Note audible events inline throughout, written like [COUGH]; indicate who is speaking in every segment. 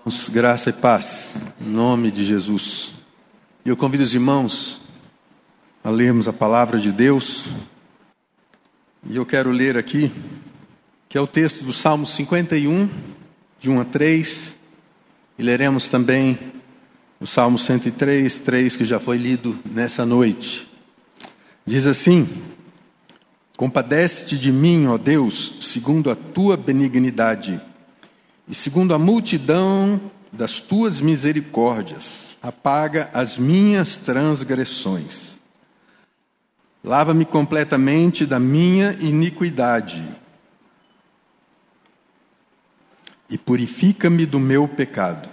Speaker 1: Irmãos, graça e paz, em nome de Jesus. E eu convido os irmãos a lermos a palavra de Deus. E eu quero ler aqui, que é o texto do Salmo 51, de 1 a 3. E leremos também o Salmo 103, 3, que já foi lido nessa noite. Diz assim: Compadece-te de mim, ó Deus, segundo a tua benignidade e segundo a multidão das tuas misericórdias, apaga as minhas transgressões. Lava-me completamente da minha iniquidade e purifica-me do meu pecado.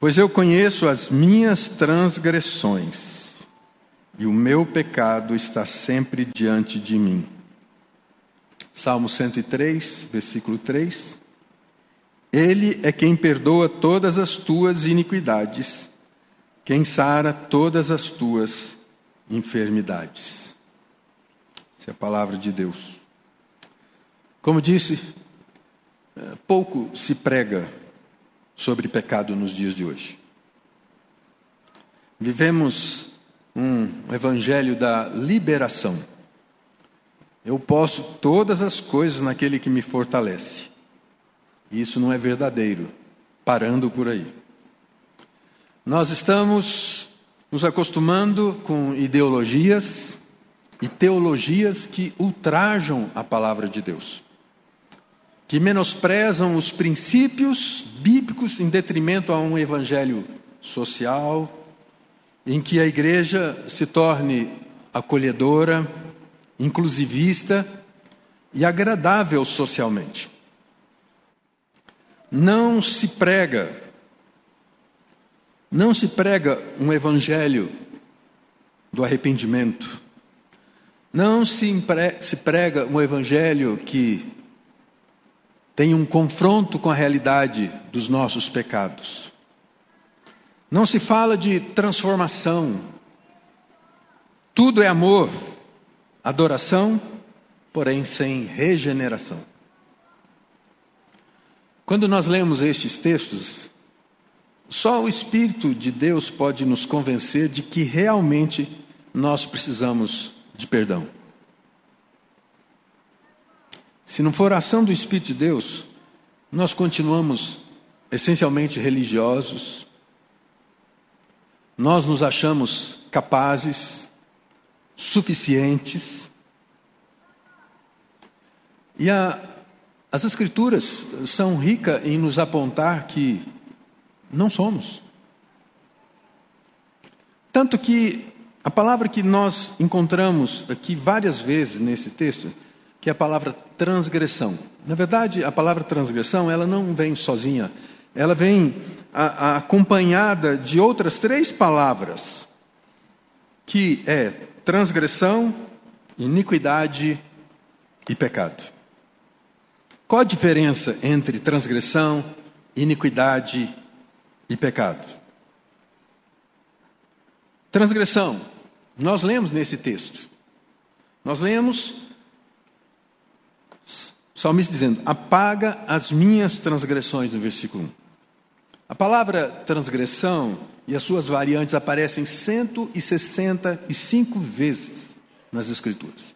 Speaker 1: Pois eu conheço as minhas transgressões e o meu pecado está sempre diante de mim. Salmo 103, versículo 3. Ele é quem perdoa todas as tuas iniquidades, quem sara todas as tuas enfermidades. Essa é a palavra de Deus. Como disse, eh, pouco se prega sobre pecado nos dias de hoje. Vivemos um evangelho da liberação. Eu posso todas as coisas naquele que me fortalece. Isso não é verdadeiro, parando por aí. Nós estamos nos acostumando com ideologias e teologias que ultrajam a palavra de Deus, que menosprezam os princípios bíblicos em detrimento a um evangelho social, em que a igreja se torne acolhedora, inclusivista e agradável socialmente. Não se prega, não se prega um evangelho do arrependimento. Não se, se prega um evangelho que tem um confronto com a realidade dos nossos pecados. Não se fala de transformação. Tudo é amor, adoração, porém sem regeneração. Quando nós lemos estes textos, só o Espírito de Deus pode nos convencer de que realmente nós precisamos de perdão. Se não for a ação do Espírito de Deus, nós continuamos essencialmente religiosos, nós nos achamos capazes, suficientes, e a as Escrituras são ricas em nos apontar que não somos. Tanto que a palavra que nós encontramos aqui várias vezes nesse texto, que é a palavra transgressão. Na verdade, a palavra transgressão, ela não vem sozinha, ela vem a, a, acompanhada de outras três palavras, que é transgressão, iniquidade e pecado. Qual a diferença entre transgressão, iniquidade e pecado? Transgressão, nós lemos nesse texto. Nós lemos salmista dizendo: Apaga as minhas transgressões, no versículo 1. A palavra transgressão e as suas variantes aparecem 165 vezes nas Escrituras.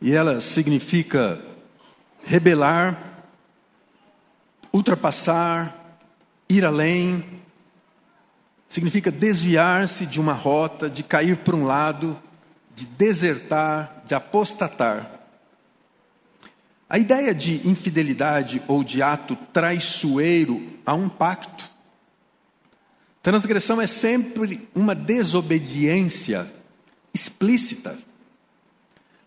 Speaker 1: E ela significa rebelar, ultrapassar, ir além, significa desviar-se de uma rota, de cair para um lado, de desertar, de apostatar. A ideia de infidelidade ou de ato traiçoeiro a um pacto. Transgressão é sempre uma desobediência explícita,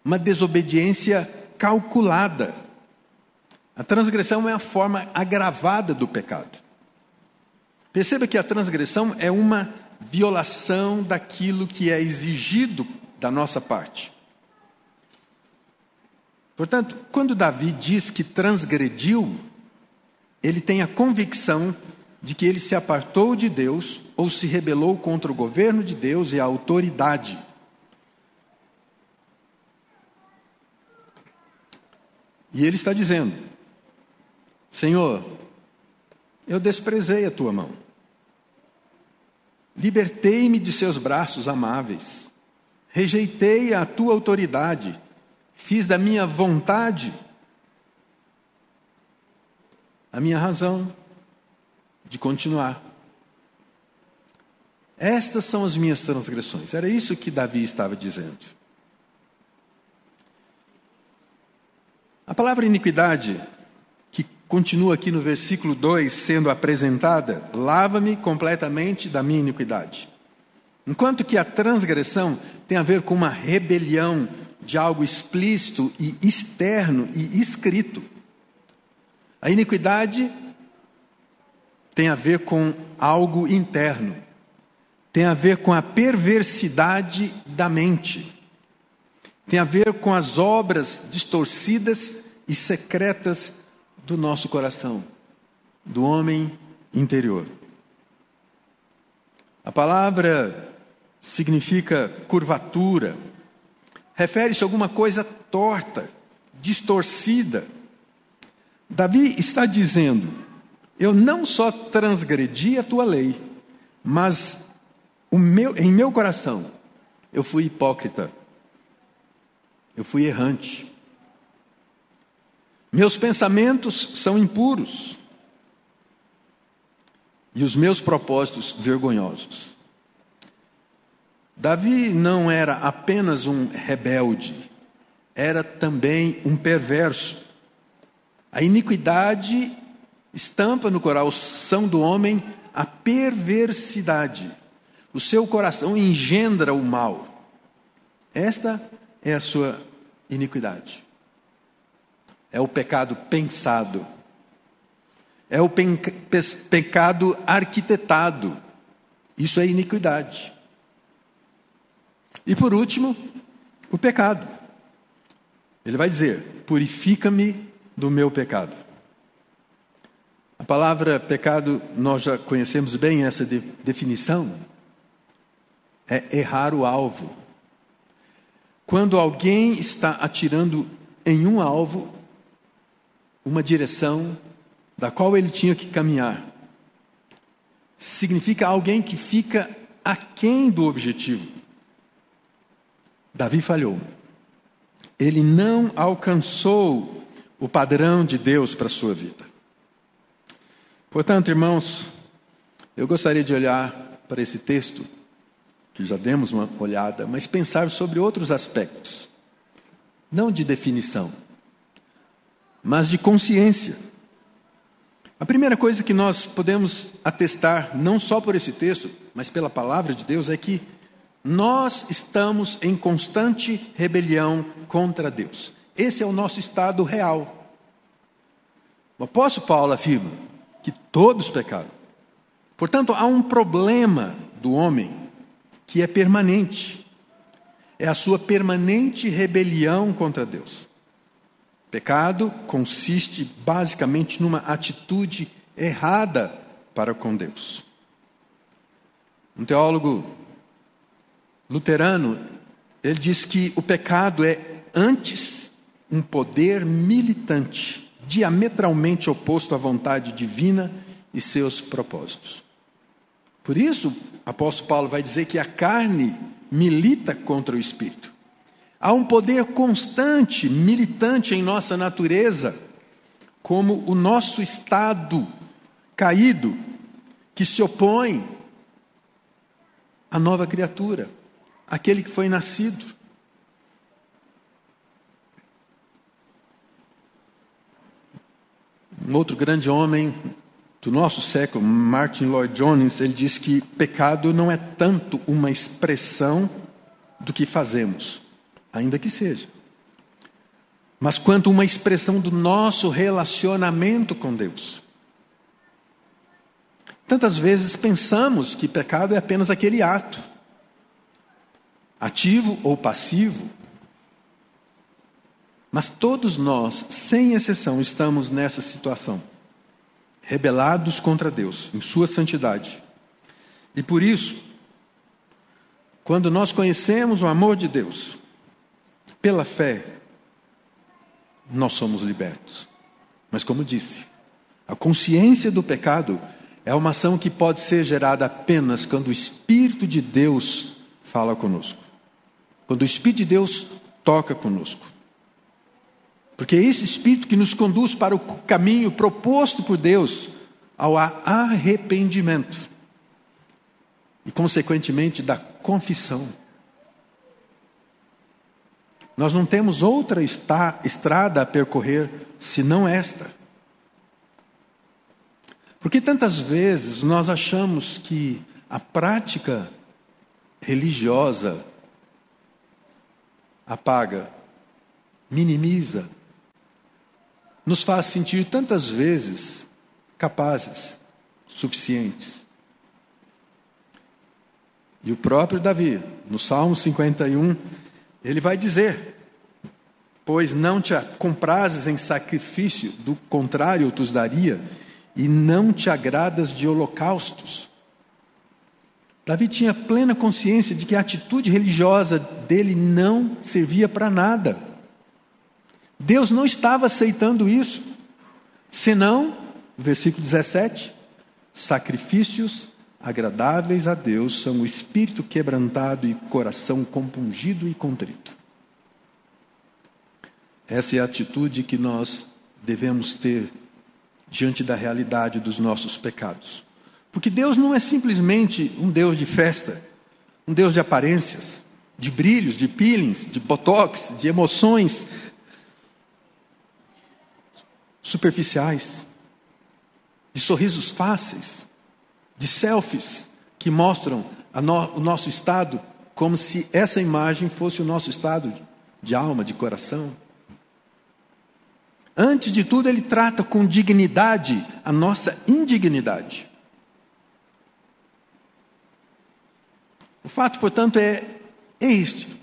Speaker 1: uma desobediência calculada. A transgressão é a forma agravada do pecado. Perceba que a transgressão é uma violação daquilo que é exigido da nossa parte. Portanto, quando Davi diz que transgrediu, ele tem a convicção de que ele se apartou de Deus ou se rebelou contra o governo de Deus e a autoridade. E ele está dizendo: Senhor, eu desprezei a tua mão. Libertei-me de seus braços amáveis. Rejeitei a tua autoridade. Fiz da minha vontade a minha razão de continuar. Estas são as minhas transgressões. Era isso que Davi estava dizendo. A palavra iniquidade, continua aqui no versículo 2 sendo apresentada, lava-me completamente da minha iniquidade. Enquanto que a transgressão tem a ver com uma rebelião de algo explícito e externo e escrito. A iniquidade tem a ver com algo interno, tem a ver com a perversidade da mente, tem a ver com as obras distorcidas e secretas do nosso coração, do homem interior. A palavra significa curvatura, refere-se a alguma coisa torta, distorcida Davi está dizendo: Eu não só transgredi a tua lei, mas meu, em meu coração eu fui hipócrita, eu fui errante. Meus pensamentos são impuros e os meus propósitos vergonhosos. Davi não era apenas um rebelde, era também um perverso. A iniquidade estampa no coração do homem a perversidade. O seu coração engendra o mal. Esta é a sua iniquidade. É o pecado pensado. É o pe pecado arquitetado. Isso é iniquidade. E por último, o pecado. Ele vai dizer: purifica-me do meu pecado. A palavra pecado, nós já conhecemos bem essa de, definição. É errar o alvo. Quando alguém está atirando em um alvo, uma direção da qual ele tinha que caminhar, significa alguém que fica aquém do objetivo. Davi falhou. Ele não alcançou o padrão de Deus para a sua vida. Portanto, irmãos, eu gostaria de olhar para esse texto, que já demos uma olhada, mas pensar sobre outros aspectos, não de definição, mas de consciência. A primeira coisa que nós podemos atestar, não só por esse texto, mas pela palavra de Deus, é que nós estamos em constante rebelião contra Deus. Esse é o nosso estado real. O apóstolo Paulo afirma que todos pecaram. Portanto, há um problema do homem que é permanente. É a sua permanente rebelião contra Deus. Pecado consiste basicamente numa atitude errada para com Deus. Um teólogo luterano, ele diz que o pecado é antes um poder militante, diametralmente oposto à vontade divina e seus propósitos. Por isso, o apóstolo Paulo vai dizer que a carne milita contra o espírito. Há um poder constante, militante em nossa natureza, como o nosso estado caído, que se opõe à nova criatura, aquele que foi nascido. Um outro grande homem do nosso século, Martin Lloyd Jones, ele diz que pecado não é tanto uma expressão do que fazemos, ainda que seja, mas quanto uma expressão do nosso relacionamento com Deus. Tantas vezes pensamos que pecado é apenas aquele ato, ativo ou passivo, mas todos nós, sem exceção, estamos nessa situação. Rebelados contra Deus, em Sua santidade. E por isso, quando nós conhecemos o amor de Deus, pela fé, nós somos libertos. Mas, como disse, A consciência do pecado é uma ação que pode ser gerada apenas quando o Espírito de Deus fala conosco. Quando o Espírito de Deus toca conosco. Porque é esse Espírito que nos conduz para o caminho proposto por Deus ao arrependimento e, consequentemente, da confissão. Nós não temos outra estrada a percorrer senão esta. Porque tantas vezes nós achamos que a prática religiosa apaga, minimiza, nos faz sentir tantas vezes capazes, suficientes. E o próprio Davi, no Salmo 51, ele vai dizer: Pois não te comprases em sacrifício, do contrário eu te daria, e não te agradas de holocaustos. Davi tinha plena consciência de que a atitude religiosa dele não servia para nada. Deus não estava aceitando isso, senão, versículo 17: sacrifícios agradáveis a Deus são o espírito quebrantado e coração compungido e contrito. Essa é a atitude que nós devemos ter diante da realidade dos nossos pecados. Porque Deus não é simplesmente um Deus de festa, um Deus de aparências, de brilhos, de peelings, de botox, de emoções superficiais, de sorrisos fáceis de selfies que mostram no, o nosso estado como se essa imagem fosse o nosso estado de alma, de coração. Antes de tudo, ele trata com dignidade a nossa indignidade. O fato, portanto, é, é este: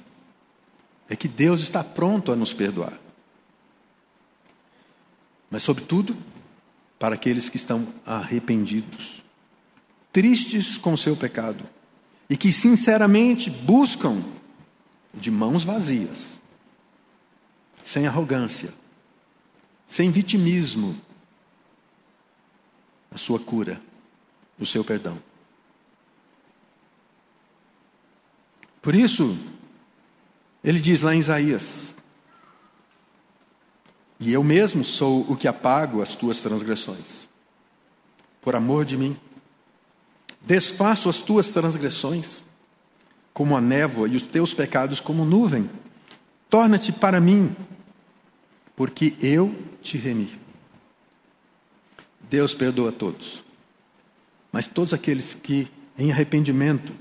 Speaker 1: é que Deus está pronto a nos perdoar. Mas, sobretudo, para aqueles que estão arrependidos tristes com seu pecado e que sinceramente buscam de mãos vazias, sem arrogância, sem vitimismo, a sua cura, o seu perdão. Por isso, ele diz lá em Isaías: E eu mesmo sou o que apago as tuas transgressões, por amor de mim. Desfaço as tuas transgressões como a névoa e os teus pecados como nuvem. Torna-te para mim, porque eu te remi. Deus perdoa todos, mas todos aqueles que, em arrependimento,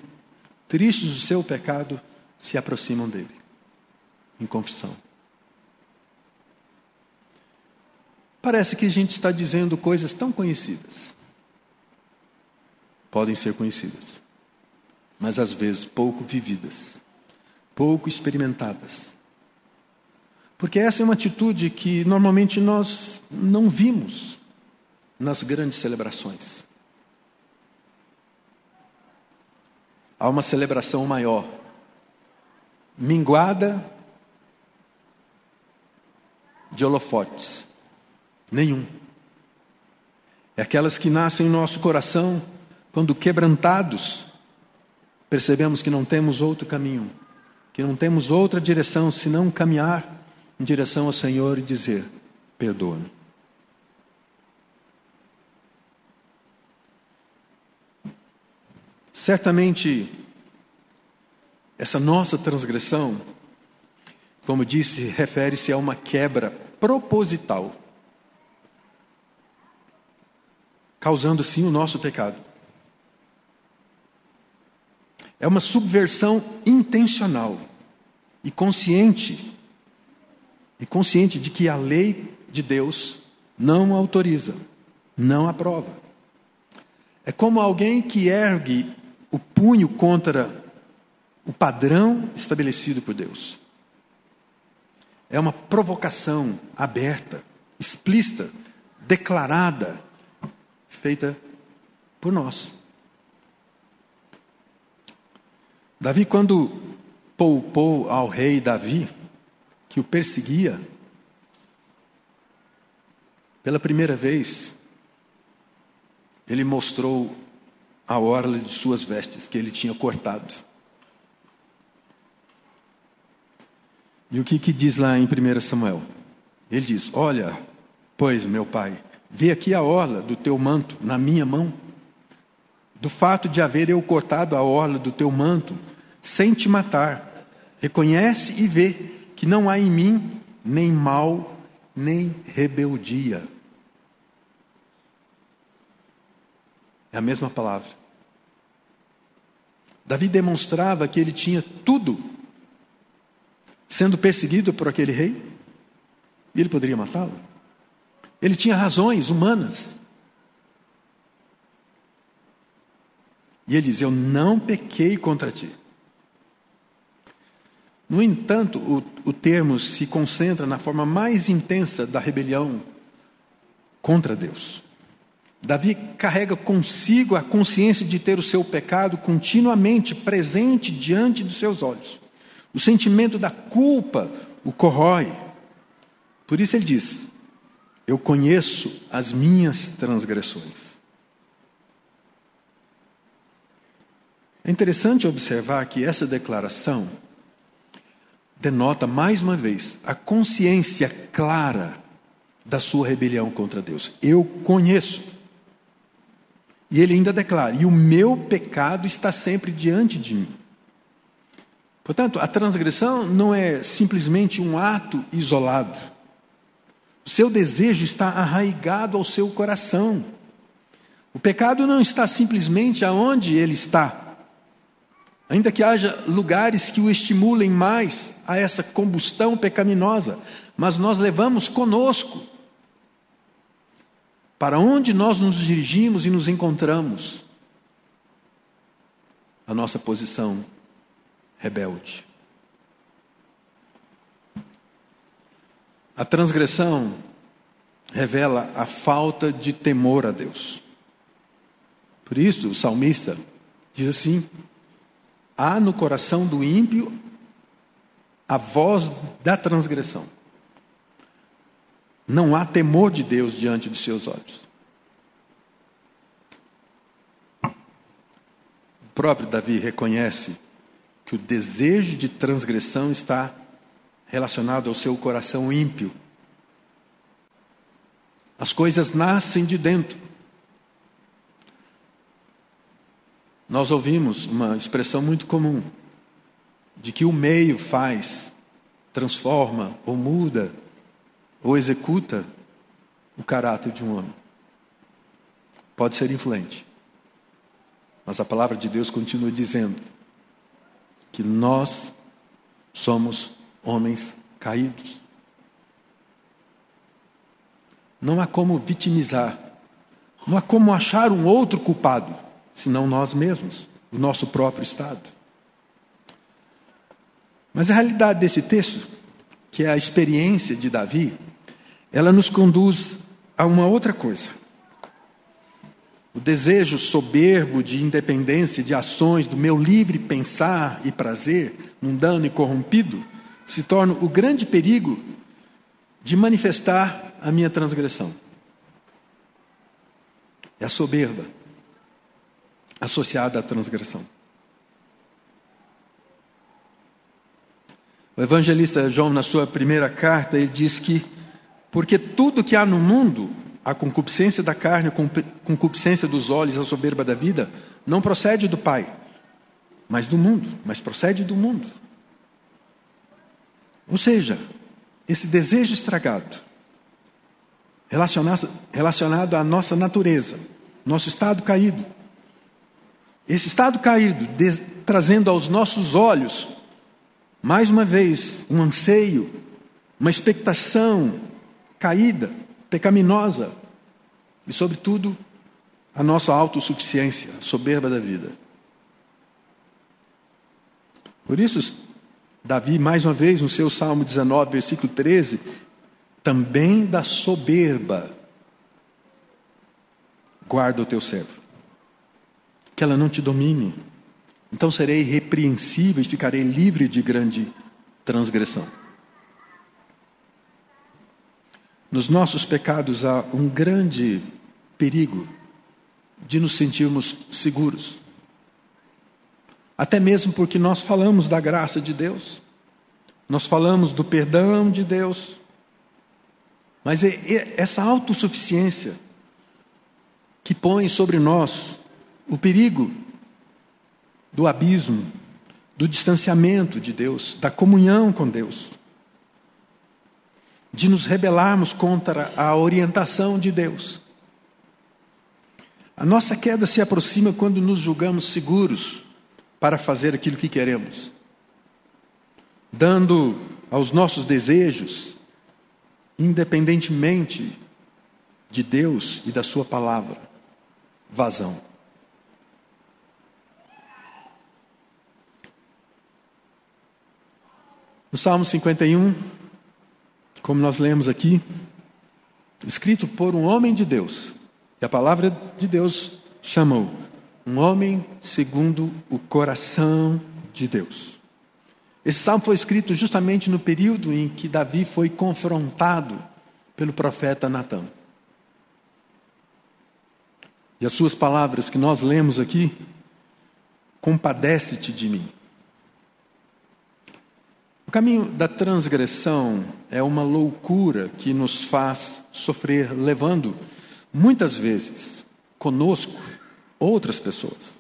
Speaker 1: tristes do seu pecado, se aproximam dele, em confissão. Parece que a gente está dizendo coisas tão conhecidas podem ser conhecidas, mas às vezes pouco vividas, pouco experimentadas. Porque essa é uma atitude que normalmente nós não vimos nas grandes celebrações. Há uma celebração maior, minguada de holofotes. Nenhum. É aquelas que nascem em nosso coração quando quebrantados, percebemos que não temos outro caminho, que não temos outra direção senão caminhar em direção ao Senhor e dizer: perdoa-me. Certamente, essa nossa transgressão, como disse, refere-se a uma quebra proposital, causando sim o nosso pecado. É uma subversão intencional e consciente, e consciente de que a lei de Deus não autoriza, não aprova. É como alguém que ergue o punho contra o padrão estabelecido por Deus. É uma provocação aberta, explícita, declarada, feita por nós. Davi, quando poupou ao rei Davi, que o perseguia, pela primeira vez, ele mostrou a orla de suas vestes que ele tinha cortado. E o que, que diz lá em 1 Samuel? Ele diz: Olha, pois, meu pai, vê aqui a orla do teu manto na minha mão. Do fato de haver eu cortado a orla do teu manto, sem te matar, reconhece e vê que não há em mim nem mal, nem rebeldia. É a mesma palavra. Davi demonstrava que ele tinha tudo, sendo perseguido por aquele rei, e ele poderia matá-lo. Ele tinha razões humanas. E ele diz: Eu não pequei contra ti. No entanto, o, o termo se concentra na forma mais intensa da rebelião contra Deus. Davi carrega consigo a consciência de ter o seu pecado continuamente presente diante dos seus olhos. O sentimento da culpa o corrói. Por isso ele diz: Eu conheço as minhas transgressões. É interessante observar que essa declaração denota mais uma vez a consciência clara da sua rebelião contra Deus. Eu conheço. E ele ainda declara: e o meu pecado está sempre diante de mim. Portanto, a transgressão não é simplesmente um ato isolado. O seu desejo está arraigado ao seu coração. O pecado não está simplesmente aonde ele está. Ainda que haja lugares que o estimulem mais a essa combustão pecaminosa, mas nós levamos conosco. Para onde nós nos dirigimos e nos encontramos? A nossa posição rebelde. A transgressão revela a falta de temor a Deus. Por isso, o salmista diz assim: há no coração do ímpio a voz da transgressão. Não há temor de Deus diante dos seus olhos. O próprio Davi reconhece que o desejo de transgressão está relacionado ao seu coração ímpio. As coisas nascem de dentro. Nós ouvimos uma expressão muito comum de que o meio faz, transforma ou muda ou executa o caráter de um homem. Pode ser influente, mas a palavra de Deus continua dizendo que nós somos homens caídos. Não há como vitimizar, não há como achar um outro culpado senão nós mesmos, o nosso próprio estado. Mas a realidade desse texto, que é a experiência de Davi, ela nos conduz a uma outra coisa. O desejo soberbo de independência de ações do meu livre pensar e prazer, mundano e corrompido, se torna o grande perigo de manifestar a minha transgressão. É a soberba associada à transgressão. O evangelista João, na sua primeira carta, ele diz que, porque tudo que há no mundo, a concupiscência da carne, a concupiscência dos olhos, a soberba da vida, não procede do Pai, mas do mundo, mas procede do mundo. Ou seja, esse desejo estragado, relacionado, à nossa natureza, nosso estado caído, esse estado caído, de, trazendo aos nossos olhos, mais uma vez, um anseio, uma expectação caída, pecaminosa, e, sobretudo, a nossa autossuficiência, a soberba da vida. Por isso, Davi, mais uma vez, no seu Salmo 19, versículo 13, também da soberba guarda o teu servo que ela não te domine. Então serei irrepreensível e ficarei livre de grande transgressão. Nos nossos pecados há um grande perigo de nos sentirmos seguros. Até mesmo porque nós falamos da graça de Deus, nós falamos do perdão de Deus, mas é, é essa autossuficiência que põe sobre nós o perigo do abismo, do distanciamento de Deus, da comunhão com Deus, de nos rebelarmos contra a orientação de Deus. A nossa queda se aproxima quando nos julgamos seguros para fazer aquilo que queremos, dando aos nossos desejos, independentemente de Deus e da Sua palavra, vazão. No Salmo 51, como nós lemos aqui, escrito por um homem de Deus, e a palavra de Deus chama-o um homem segundo o coração de Deus. Esse salmo foi escrito justamente no período em que Davi foi confrontado pelo profeta Natã. E as suas palavras que nós lemos aqui, compadece-te de mim. O caminho da transgressão é uma loucura que nos faz sofrer, levando muitas vezes conosco outras pessoas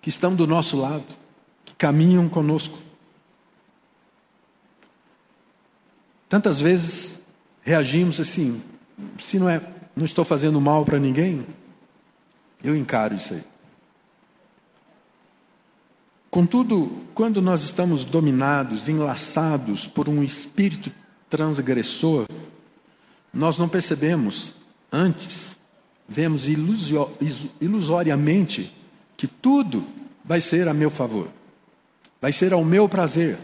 Speaker 1: que estão do nosso lado, que caminham conosco. Tantas vezes reagimos assim: se não é, não estou fazendo mal para ninguém, eu encaro isso aí. Contudo, quando nós estamos dominados, enlaçados por um espírito transgressor, nós não percebemos Antes, vemos ilusoriamente que tudo vai ser a meu favor, vai ser ao meu prazer.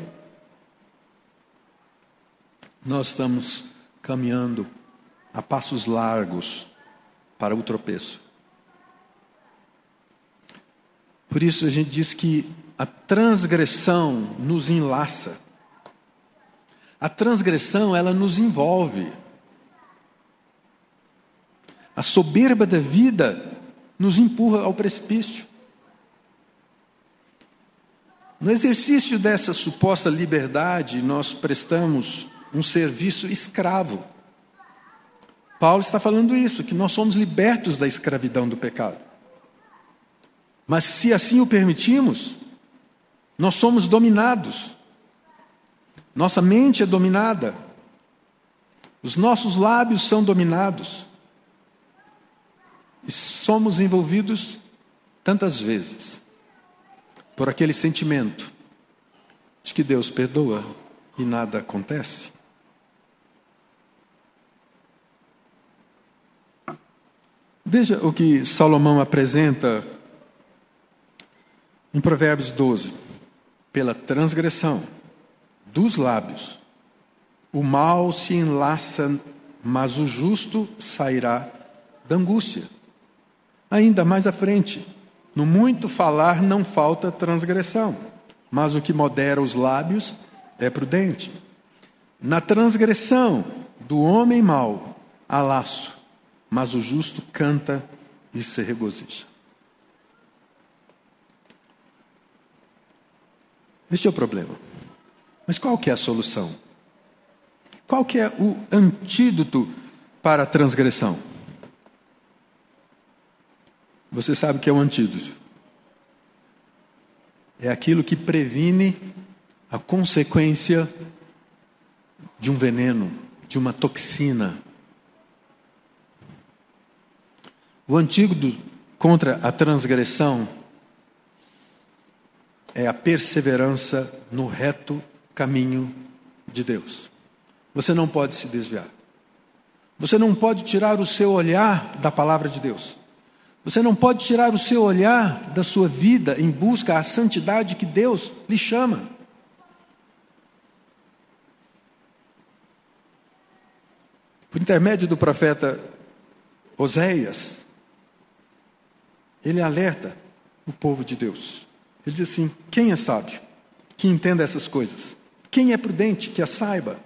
Speaker 1: Nós estamos caminhando a passos largos para o tropeço. Por isso a gente diz que a transgressão nos enlaça. A transgressão ela nos envolve. A soberba da vida nos empurra ao precipício. No exercício dessa suposta liberdade, nós prestamos um serviço escravo. Paulo está falando isso, que nós somos libertos da escravidão do pecado. Mas se assim o permitimos, nós somos dominados. Nossa mente é dominada. Os nossos lábios são dominados. E somos envolvidos tantas vezes por aquele sentimento de que Deus perdoa e nada acontece. Veja o que Salomão apresenta em Provérbios 12. Pela transgressão dos lábios, o mal se enlaça, mas o justo sairá da angústia. Ainda mais à frente, no muito falar não falta transgressão, mas o que modera os lábios é prudente. Na transgressão do homem mau há laço, mas o justo canta e se regozija. Este é o problema. Mas qual que é a solução? Qual que é o antídoto para a transgressão? Você sabe o que é o antídoto? É aquilo que previne a consequência de um veneno, de uma toxina. O antídoto contra a transgressão é a perseverança no reto caminho de Deus. Você não pode se desviar. Você não pode tirar o seu olhar da palavra de Deus. Você não pode tirar o seu olhar da sua vida em busca da santidade que Deus lhe chama. Por intermédio do profeta Oséias, ele alerta o povo de Deus. Ele diz assim: quem é sábio? Que entenda essas coisas. Quem é prudente? Que a saiba.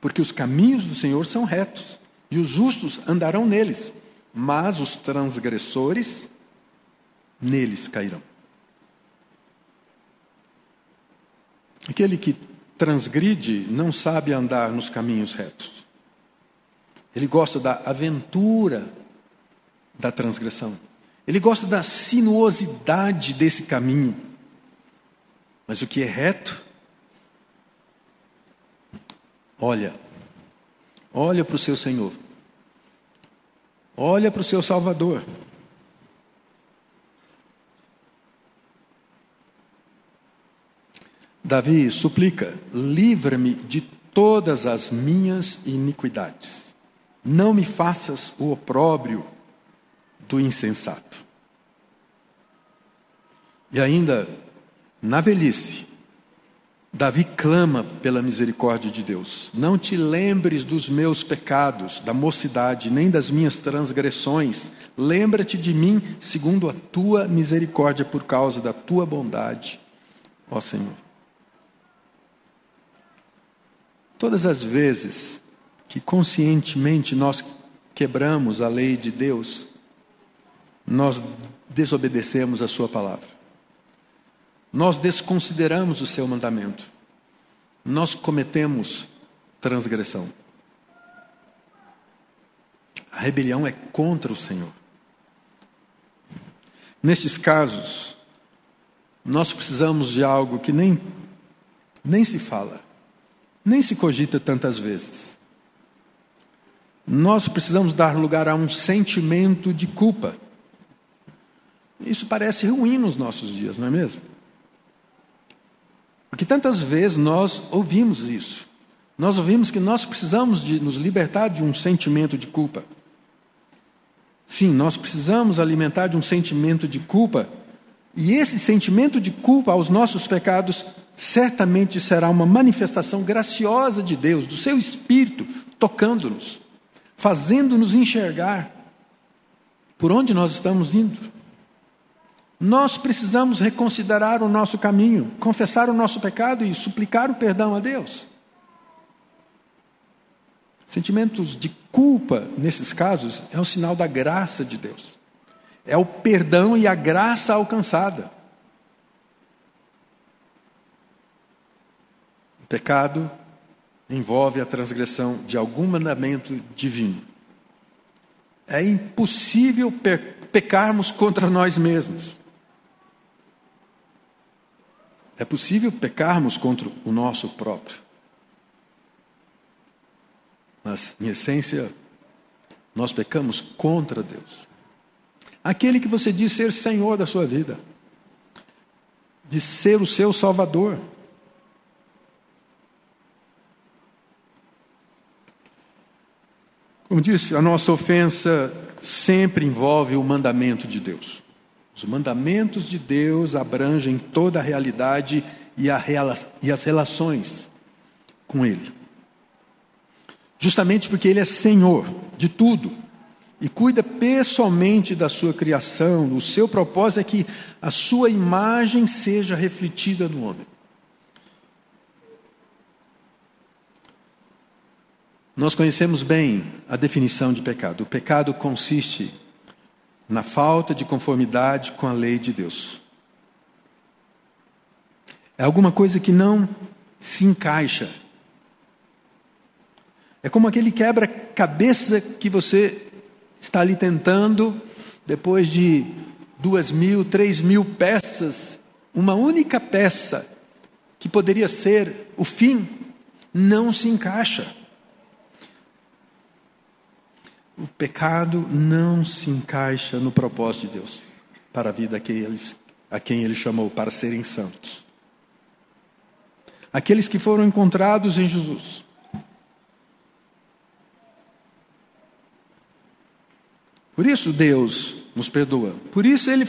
Speaker 1: Porque os caminhos do Senhor são retos, e os justos andarão neles mas os transgressores neles cairão. Aquele que transgride não sabe andar nos caminhos retos. Ele gosta da aventura da transgressão. Ele gosta da sinuosidade desse caminho. Mas o que é reto? Olha, olha para o seu Senhor. Olha para o seu Salvador. Davi suplica: livra-me de todas as minhas iniquidades. Não me faças o opróbrio do insensato. E ainda, na velhice, Davi clama pela misericórdia de Deus. Não te lembres dos meus pecados, da mocidade, nem das minhas transgressões. Lembra-te de mim segundo a tua misericórdia, por causa da tua bondade, ó Senhor. Todas as vezes que conscientemente nós quebramos a lei de Deus, nós desobedecemos a Sua palavra. Nós desconsideramos o seu mandamento. Nós cometemos transgressão. A rebelião é contra o Senhor. Nestes casos, nós precisamos de algo que nem, nem se fala nem se cogita tantas vezes. Nós precisamos dar lugar a um sentimento de culpa. Isso parece ruim nos nossos dias, não é mesmo? Porque tantas vezes nós ouvimos isso. Nós ouvimos que nós precisamos de nos libertar de um sentimento de culpa. Sim, nós precisamos alimentar de um sentimento de culpa, e esse sentimento de culpa aos nossos pecados certamente será uma manifestação graciosa de Deus, do seu Espírito, tocando-nos, fazendo-nos enxergar por onde nós estamos indo. Nós precisamos reconsiderar o nosso caminho, confessar o nosso pecado e suplicar o perdão a Deus. Sentimentos de culpa, nesses casos, é um sinal da graça de Deus. É o perdão e a graça alcançada. Pecado envolve a transgressão de algum mandamento divino. É impossível pe pecarmos contra nós mesmos. É possível pecarmos contra o nosso próprio. Mas, em essência, nós pecamos contra Deus. Aquele que você diz ser Senhor da sua vida, de ser o seu Salvador. Como disse, a nossa ofensa sempre envolve o mandamento de Deus. Os mandamentos de Deus abrangem toda a realidade e, a, e as relações com Ele. Justamente porque Ele é Senhor de tudo e cuida pessoalmente da sua criação, o seu propósito é que a sua imagem seja refletida no homem. Nós conhecemos bem a definição de pecado. O pecado consiste na falta de conformidade com a lei de Deus. É alguma coisa que não se encaixa. É como aquele quebra-cabeça que você está ali tentando, depois de duas mil, três mil peças, uma única peça que poderia ser o fim, não se encaixa. O pecado não se encaixa no propósito de Deus para a vida daqueles a quem Ele chamou para serem santos. Aqueles que foram encontrados em Jesus. Por isso Deus nos perdoa. Por isso Ele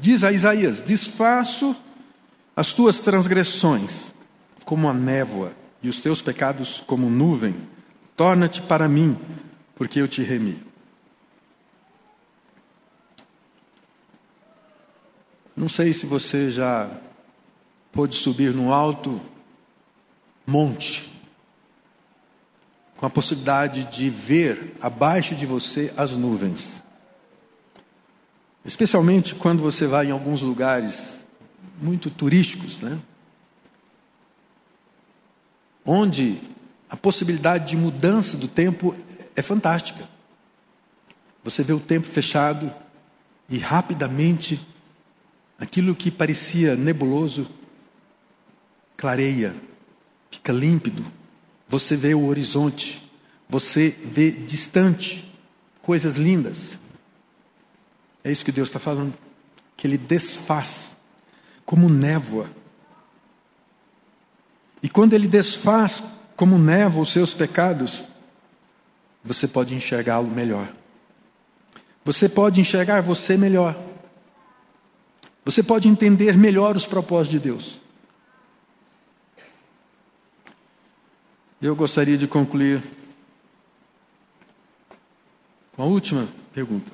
Speaker 1: diz a Isaías: Desfaço as tuas transgressões como a névoa e os teus pecados como nuvem. Torna-te para mim porque eu te remi. Não sei se você já pôde subir num alto monte, com a possibilidade de ver abaixo de você as nuvens. Especialmente quando você vai em alguns lugares muito turísticos, né? Onde a possibilidade de mudança do tempo é fantástica. Você vê o tempo fechado e rapidamente aquilo que parecia nebuloso clareia, fica límpido. Você vê o horizonte, você vê distante coisas lindas. É isso que Deus está falando, que Ele desfaz como névoa. E quando Ele desfaz como névoa os seus pecados, você pode enxergá-lo melhor. Você pode enxergar você melhor. Você pode entender melhor os propósitos de Deus. Eu gostaria de concluir com a última pergunta.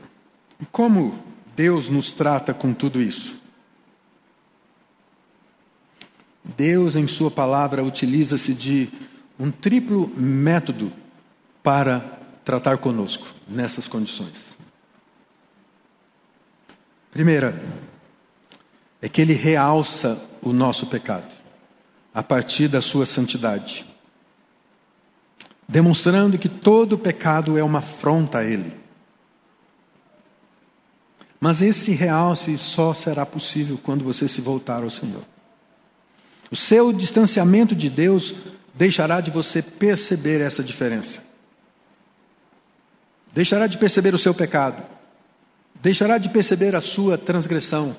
Speaker 1: E como Deus nos trata com tudo isso? Deus, em Sua palavra, utiliza-se de um triplo método para tratar conosco nessas condições. Primeira, é que Ele realça o nosso pecado a partir da Sua santidade, demonstrando que todo pecado é uma afronta a Ele. Mas esse realce só será possível quando você se voltar ao Senhor. O seu distanciamento de Deus deixará de você perceber essa diferença. Deixará de perceber o seu pecado. Deixará de perceber a sua transgressão.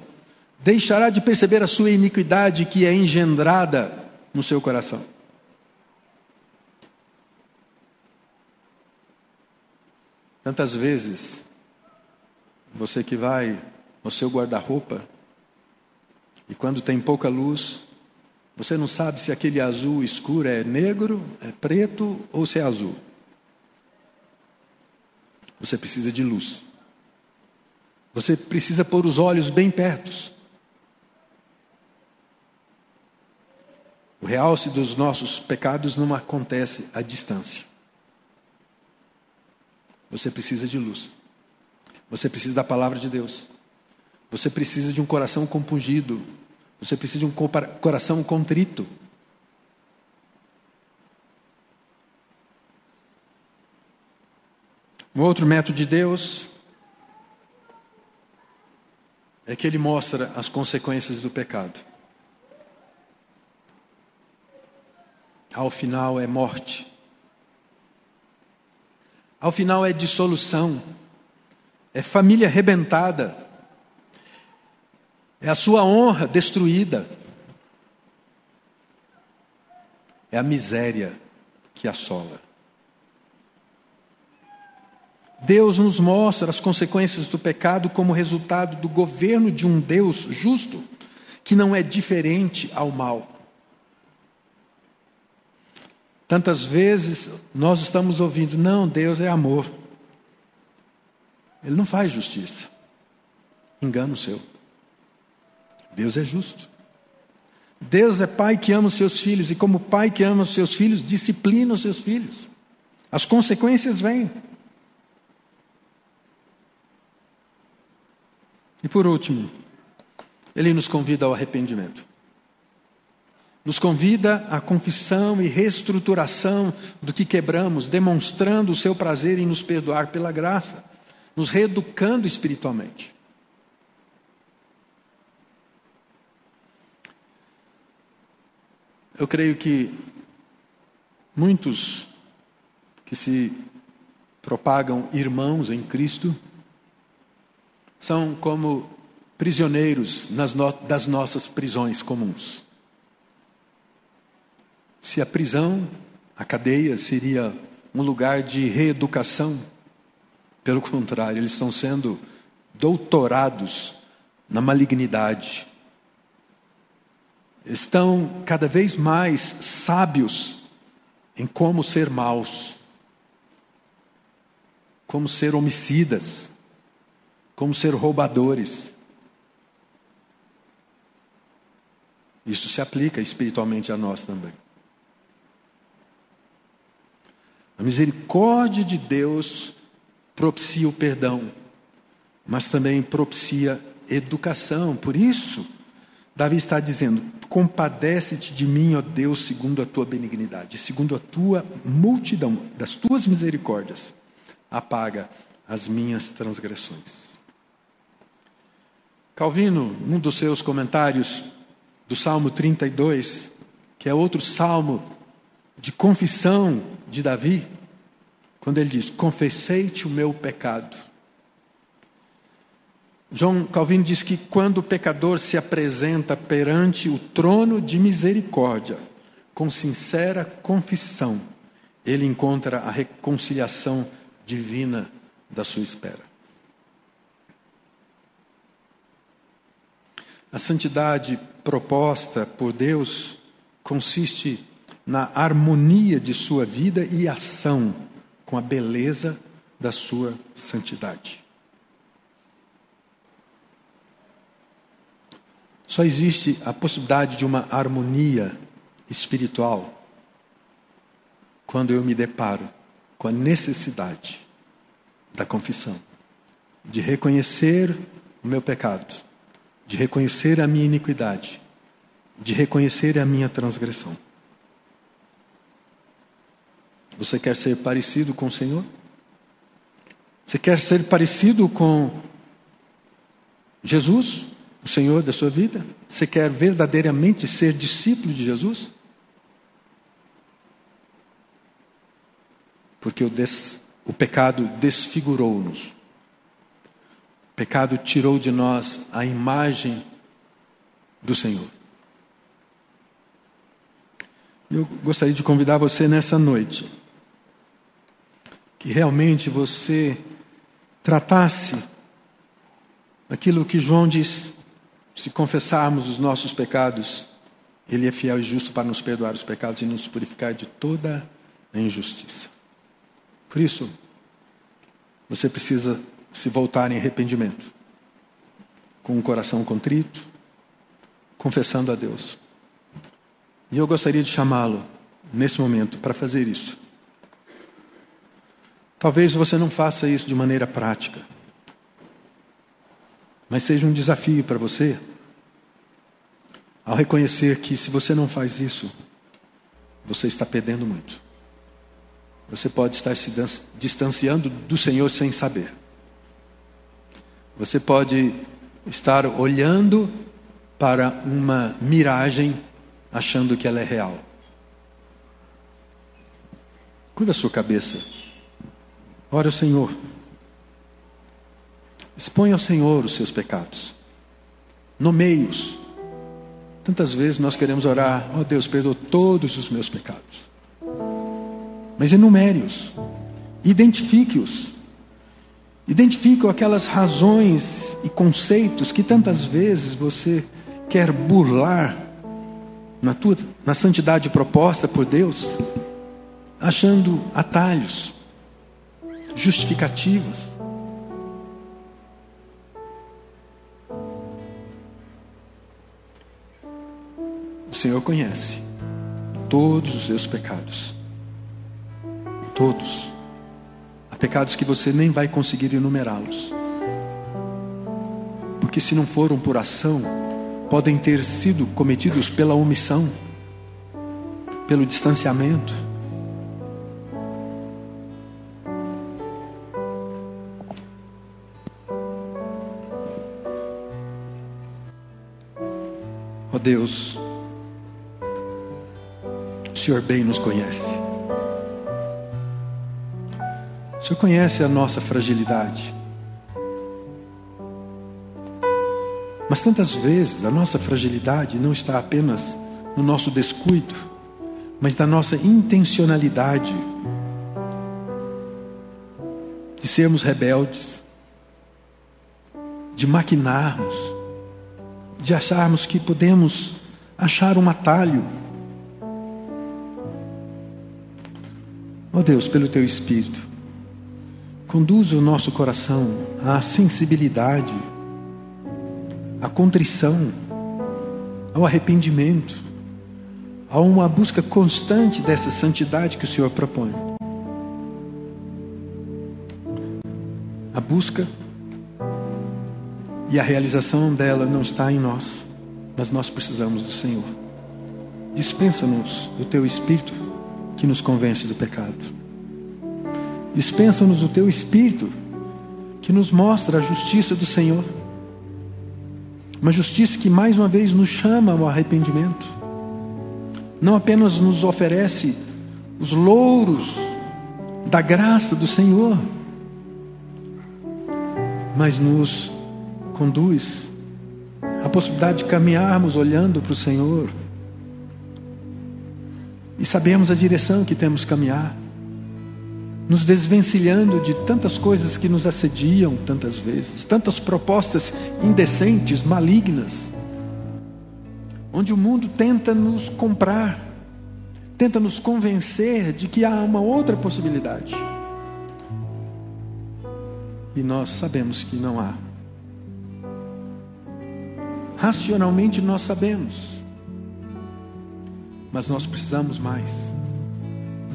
Speaker 1: Deixará de perceber a sua iniquidade que é engendrada no seu coração. Tantas vezes você que vai no seu guarda-roupa e quando tem pouca luz, você não sabe se aquele azul escuro é negro, é preto ou se é azul. Você precisa de luz. Você precisa pôr os olhos bem perto. O realce dos nossos pecados não acontece à distância. Você precisa de luz. Você precisa da palavra de Deus. Você precisa de um coração compungido. Você precisa de um coração contrito. Um outro método de Deus é que ele mostra as consequências do pecado. Ao final é morte. Ao final é dissolução é família arrebentada, é a sua honra destruída, é a miséria que assola. Deus nos mostra as consequências do pecado como resultado do governo de um Deus justo, que não é diferente ao mal. Tantas vezes nós estamos ouvindo, não, Deus é amor. Ele não faz justiça. Engano seu. Deus é justo. Deus é pai que ama os seus filhos, e como pai que ama os seus filhos, disciplina os seus filhos. As consequências vêm. E por último, ele nos convida ao arrependimento. Nos convida à confissão e reestruturação do que quebramos, demonstrando o seu prazer em nos perdoar pela graça nos reeducando espiritualmente. Eu creio que muitos que se propagam irmãos em Cristo são como prisioneiros no, das nossas prisões comuns. Se a prisão, a cadeia, seria um lugar de reeducação, pelo [LAUGHS] contrário, eles estão sendo doutorados na malignidade. Estão cada vez mais sábios em como ser maus, como ser homicidas, como ser roubadores. Isso se aplica espiritualmente a nós também. A misericórdia de Deus propicia o perdão, mas também propicia educação. Por isso, Davi está dizendo: Compadece-te de mim, ó Deus, segundo a tua benignidade, segundo a tua multidão das tuas misericórdias, apaga as minhas transgressões. Calvino, num dos seus comentários do Salmo 32, que é outro salmo de confissão de Davi, quando ele diz: Confessei-te o meu pecado. João Calvino diz que quando o pecador se apresenta perante o trono de misericórdia, com sincera confissão, ele encontra a reconciliação divina da sua espera. A santidade proposta por Deus consiste na harmonia de sua vida e ação com a beleza da sua santidade. Só existe a possibilidade de uma harmonia espiritual quando eu me deparo com a necessidade da confissão, de reconhecer o meu pecado, de reconhecer a minha iniquidade, de reconhecer a minha transgressão. Você quer ser parecido com o Senhor? Você quer ser parecido com Jesus? o Senhor da sua vida? Você quer verdadeiramente ser discípulo de Jesus? Porque o, des, o pecado desfigurou-nos. Pecado tirou de nós a imagem do Senhor. Eu gostaria de convidar você nessa noite que realmente você tratasse aquilo que João diz se confessarmos os nossos pecados, Ele é fiel e justo para nos perdoar os pecados e nos purificar de toda a injustiça. Por isso, você precisa se voltar em arrependimento, com um coração contrito, confessando a Deus. E eu gostaria de chamá-lo, nesse momento, para fazer isso. Talvez você não faça isso de maneira prática. Mas seja um desafio para você, ao reconhecer que se você não faz isso, você está perdendo muito. Você pode estar se distanciando do Senhor sem saber. Você pode estar olhando para uma miragem achando que ela é real. Curva a sua cabeça. Ora, Senhor. Expõe ao Senhor os seus pecados. Nomeie-os. Tantas vezes nós queremos orar, ó oh Deus, perdoa todos os meus pecados. Mas enumere-os. Identifique-os. Identifique aquelas razões e conceitos que tantas vezes você quer burlar na, tua, na santidade proposta por Deus, achando atalhos, justificativas. O Senhor conhece todos os seus pecados. Todos. Há pecados que você nem vai conseguir enumerá-los. Porque se não foram por ação, podem ter sido cometidos pela omissão, pelo distanciamento. Ó oh Deus, Senhor bem nos conhece. O Senhor conhece a nossa fragilidade. Mas tantas vezes a nossa fragilidade não está apenas no nosso descuido, mas na nossa intencionalidade de sermos rebeldes, de maquinarmos, de acharmos que podemos achar um atalho Ó oh Deus, pelo teu Espírito, conduz o nosso coração à sensibilidade, à contrição, ao arrependimento, a uma busca constante dessa santidade que o Senhor propõe. A busca E a realização dela não está em nós, mas nós precisamos do Senhor. Dispensa-nos o teu espírito que nos convence do pecado. Dispensa-nos o teu espírito que nos mostra a justiça do Senhor. Uma justiça que mais uma vez nos chama ao arrependimento. Não apenas nos oferece os louros da graça do Senhor, mas nos conduz à possibilidade de caminharmos olhando para o Senhor e sabemos a direção que temos que caminhar, nos desvencilhando de tantas coisas que nos assediam tantas vezes, tantas propostas indecentes, malignas, onde o mundo tenta nos comprar, tenta nos convencer de que há uma outra possibilidade. E nós sabemos que não há. Racionalmente nós sabemos. Mas nós precisamos mais.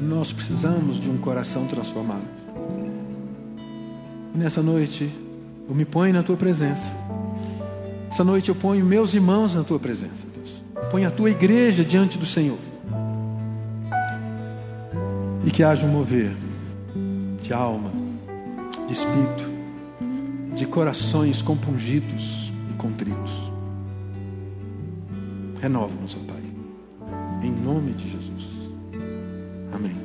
Speaker 1: Nós precisamos de um coração transformado. E nessa noite, eu me ponho na tua presença. Essa noite eu ponho meus irmãos na tua presença, Deus. Eu ponho a tua igreja diante do Senhor. E que haja um mover de alma, de espírito, de corações compungidos e contritos. Renova-nos, ó Pai. Em nome de Jesus. Amém.